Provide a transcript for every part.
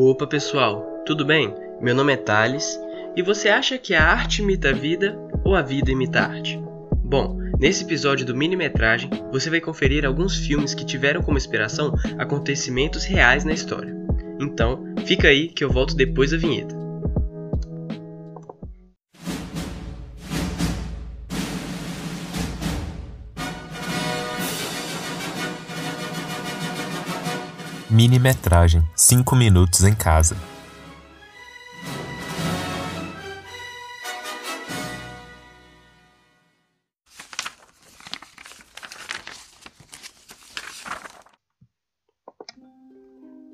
Opa pessoal, tudo bem? Meu nome é Thales e você acha que a arte imita a vida ou a vida imita a arte? Bom, nesse episódio do Minimetragem você vai conferir alguns filmes que tiveram como inspiração acontecimentos reais na história. Então, fica aí que eu volto depois da vinheta. Minimetragem 5 minutos em casa.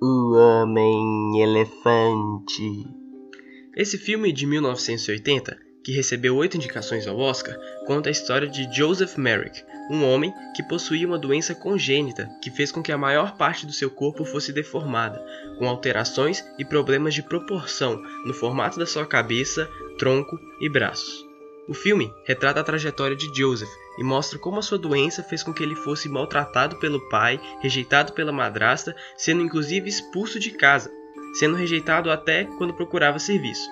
O Homem-Elefante. Esse filme de 1980, que recebeu oito indicações ao Oscar, conta a história de Joseph Merrick, um homem que possuía uma doença congênita que fez com que a maior parte do seu corpo fosse deformada, com alterações e problemas de proporção no formato da sua cabeça, tronco e braços. O filme retrata a trajetória de Joseph e mostra como a sua doença fez com que ele fosse maltratado pelo pai, rejeitado pela madrasta, sendo inclusive expulso de casa, sendo rejeitado até quando procurava serviço.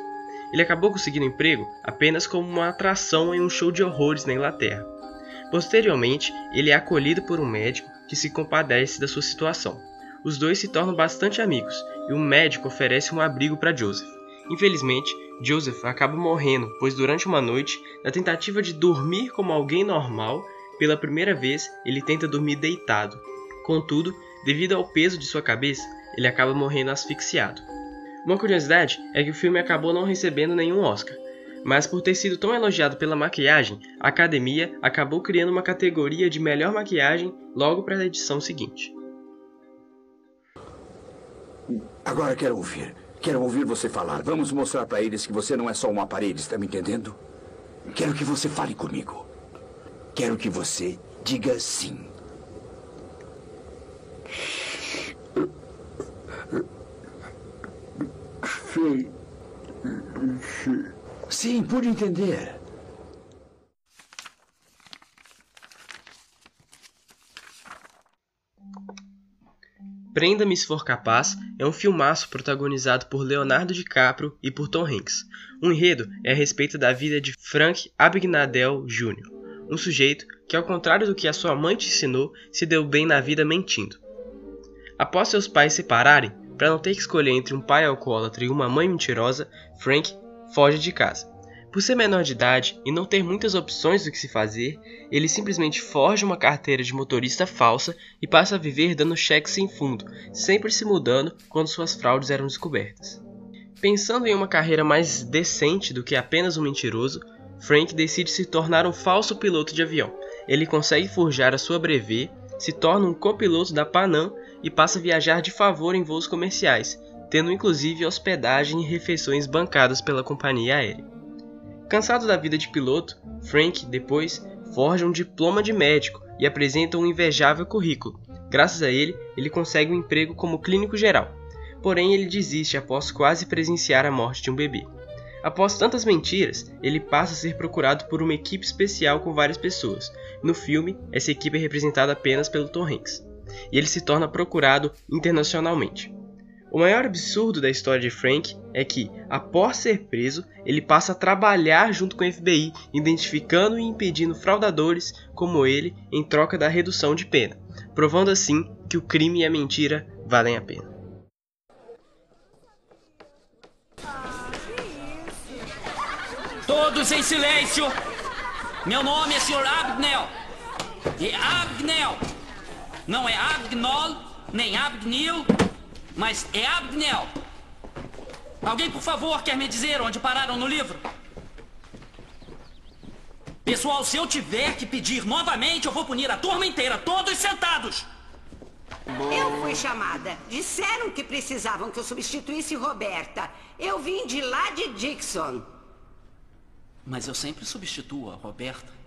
Ele acabou conseguindo emprego apenas como uma atração em um show de horrores na Inglaterra. Posteriormente, ele é acolhido por um médico que se compadece da sua situação. Os dois se tornam bastante amigos e o médico oferece um abrigo para Joseph. Infelizmente, Joseph acaba morrendo, pois durante uma noite, na tentativa de dormir como alguém normal, pela primeira vez ele tenta dormir deitado. Contudo, devido ao peso de sua cabeça, ele acaba morrendo asfixiado. Uma curiosidade é que o filme acabou não recebendo nenhum Oscar, mas por ter sido tão elogiado pela maquiagem, a academia acabou criando uma categoria de melhor maquiagem logo para a edição seguinte. Agora quero ouvir. Quero ouvir você falar. Vamos mostrar para eles que você não é só uma parede, está me entendendo? Quero que você fale comigo. Quero que você diga sim. Sim. Pude entender. Prenda-me se for capaz é um filmaço protagonizado por Leonardo DiCaprio e por Tom Hanks. O enredo é a respeito da vida de Frank Abagnale Jr., um sujeito que, ao contrário do que a sua mãe te ensinou, se deu bem na vida mentindo. Após seus pais se separarem, para não ter que escolher entre um pai alcoólatra e uma mãe mentirosa, Frank foge de casa. Por ser menor de idade e não ter muitas opções do que se fazer, ele simplesmente forja uma carteira de motorista falsa e passa a viver dando cheques sem fundo, sempre se mudando quando suas fraudes eram descobertas. Pensando em uma carreira mais decente do que apenas um mentiroso, Frank decide se tornar um falso piloto de avião. Ele consegue forjar a sua brevet, se torna um copiloto da Panam e passa a viajar de favor em voos comerciais, tendo inclusive hospedagem e refeições bancadas pela companhia aérea. Cansado da vida de piloto, Frank, depois, forja um diploma de médico e apresenta um invejável currículo. Graças a ele, ele consegue um emprego como clínico geral. Porém, ele desiste após quase presenciar a morte de um bebê. Após tantas mentiras, ele passa a ser procurado por uma equipe especial com várias pessoas. No filme, essa equipe é representada apenas pelo Tom Hanks. E ele se torna procurado internacionalmente. O maior absurdo da história de Frank é que, após ser preso, ele passa a trabalhar junto com o FBI, identificando e impedindo fraudadores como ele em troca da redução de pena, provando assim que o crime e a mentira valem a pena. Todos em silêncio! Meu nome é Sr. Abnell. E Abnell. Não é Abgnol, nem Abgnil, mas é Abnel. Alguém, por favor, quer me dizer onde pararam no livro? Pessoal, se eu tiver que pedir novamente, eu vou punir a turma inteira, todos sentados. Eu fui chamada. Disseram que precisavam que eu substituísse Roberta. Eu vim de lá de Dixon. Mas eu sempre substituo a Roberta.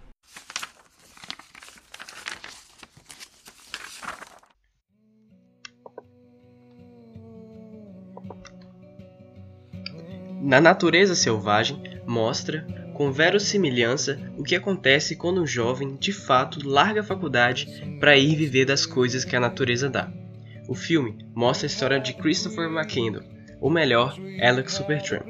Na natureza selvagem, mostra, com verossimilhança, o que acontece quando um jovem de fato larga a faculdade para ir viver das coisas que a natureza dá. O filme mostra a história de Christopher McKendall, ou melhor, Alex Supertramp.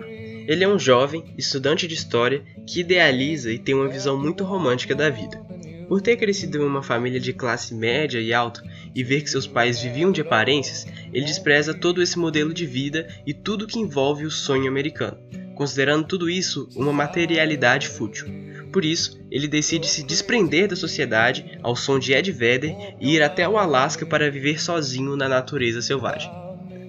Ele é um jovem, estudante de história, que idealiza e tem uma visão muito romântica da vida. Por ter crescido em uma família de classe média e alta e ver que seus pais viviam de aparências, ele despreza todo esse modelo de vida e tudo que envolve o sonho americano, considerando tudo isso uma materialidade fútil. Por isso, ele decide se desprender da sociedade ao som de Ed Vedder e ir até o Alasca para viver sozinho na natureza selvagem.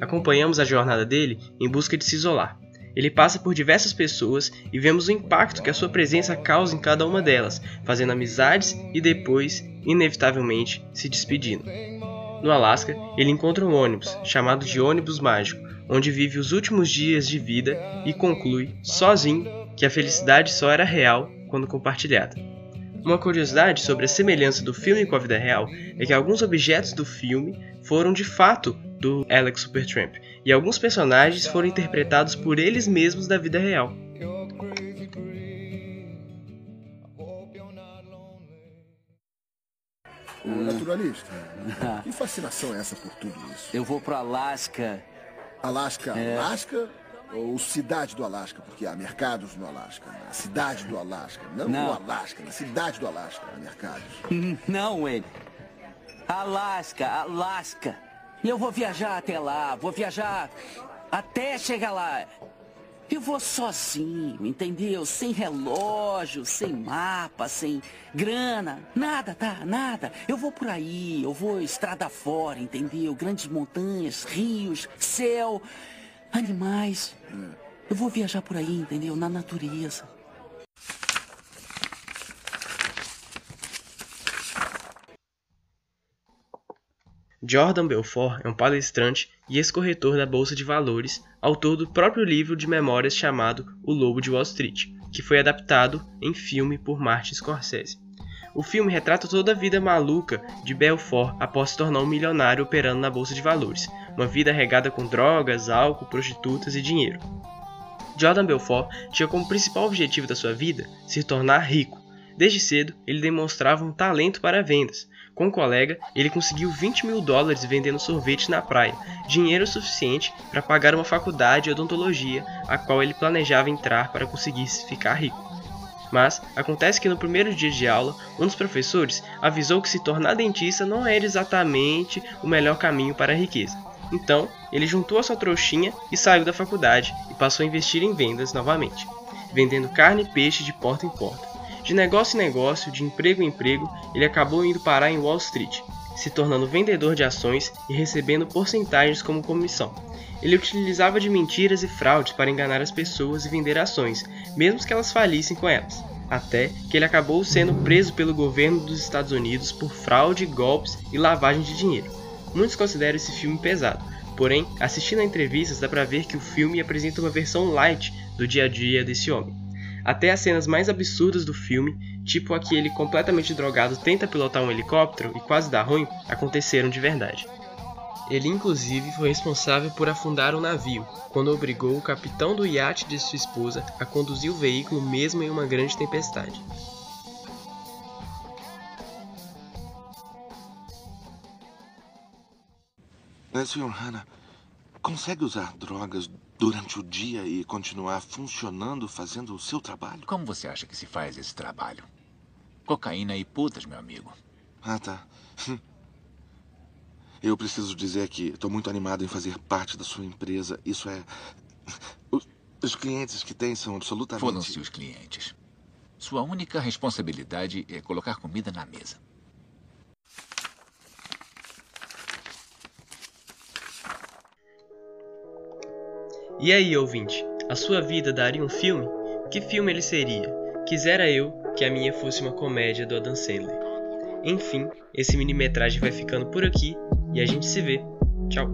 Acompanhamos a jornada dele em busca de se isolar, ele passa por diversas pessoas e vemos o impacto que a sua presença causa em cada uma delas, fazendo amizades e depois, inevitavelmente, se despedindo. No Alasca, ele encontra um ônibus, chamado de ônibus mágico, onde vive os últimos dias de vida e conclui, sozinho, que a felicidade só era real quando compartilhada. Uma curiosidade sobre a semelhança do filme com a vida real é que alguns objetos do filme foram de fato do Alex Supertramp, e alguns personagens foram interpretados por eles mesmos da vida real. Naturalista, que fascinação é essa por tudo isso? Eu vou pro Alasca. Alasca, é. Alasca ou cidade do Alasca? Porque há mercados no Alasca. Na cidade do Alasca. Não, Não. no Alasca, na cidade do Alasca há mercados. Não, ele. Alasca, Alasca. E eu vou viajar até lá, vou viajar até chegar lá. Eu vou sozinho, entendeu? Sem relógio, sem mapa, sem grana, nada, tá? Nada. Eu vou por aí, eu vou estrada fora, entendeu? Grandes montanhas, rios, céu, animais. Eu vou viajar por aí, entendeu? Na natureza. Jordan Belfort é um palestrante e ex-corretor da Bolsa de Valores, autor do próprio livro de memórias chamado O Lobo de Wall Street, que foi adaptado em filme por Martin Scorsese. O filme retrata toda a vida maluca de Belfort após se tornar um milionário operando na Bolsa de Valores, uma vida regada com drogas, álcool, prostitutas e dinheiro. Jordan Belfort tinha como principal objetivo da sua vida se tornar rico. Desde cedo, ele demonstrava um talento para vendas, com um colega, ele conseguiu 20 mil dólares vendendo sorvete na praia, dinheiro suficiente para pagar uma faculdade de odontologia a qual ele planejava entrar para conseguir ficar rico. Mas acontece que no primeiro dia de aula, um dos professores avisou que se tornar dentista não era exatamente o melhor caminho para a riqueza. Então, ele juntou a sua trouxinha e saiu da faculdade e passou a investir em vendas novamente, vendendo carne e peixe de porta em porta. De negócio em negócio, de emprego em emprego, ele acabou indo parar em Wall Street, se tornando vendedor de ações e recebendo porcentagens como comissão. Ele utilizava de mentiras e fraudes para enganar as pessoas e vender ações, mesmo que elas falissem com elas. Até que ele acabou sendo preso pelo governo dos Estados Unidos por fraude, golpes e lavagem de dinheiro. Muitos consideram esse filme pesado, porém, assistindo a entrevistas dá para ver que o filme apresenta uma versão light do dia a dia desse homem. Até as cenas mais absurdas do filme, tipo aquele completamente drogado tenta pilotar um helicóptero e quase dá ruim, aconteceram de verdade. Ele inclusive foi responsável por afundar o um navio, quando obrigou o capitão do iate de sua esposa a conduzir o veículo mesmo em uma grande tempestade. Sr. Hanna, consegue usar drogas durante o dia e continuar funcionando fazendo o seu trabalho? Como você acha que se faz esse trabalho? Cocaína e putas, meu amigo. Ah, tá. Eu preciso dizer que estou muito animado em fazer parte da sua empresa. Isso é. Os clientes que tem são absolutamente. Foram-se os clientes. Sua única responsabilidade é colocar comida na mesa. E aí, ouvinte, a sua vida daria um filme? Que filme ele seria? Quisera eu que a minha fosse uma comédia do Adam Sandler. Enfim, esse mini-metragem vai ficando por aqui e a gente se vê. Tchau.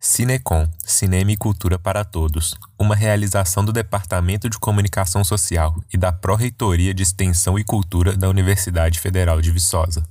Cinecom, Cinema e Cultura para Todos, uma realização do Departamento de Comunicação Social e da Pró-Reitoria de Extensão e Cultura da Universidade Federal de Viçosa.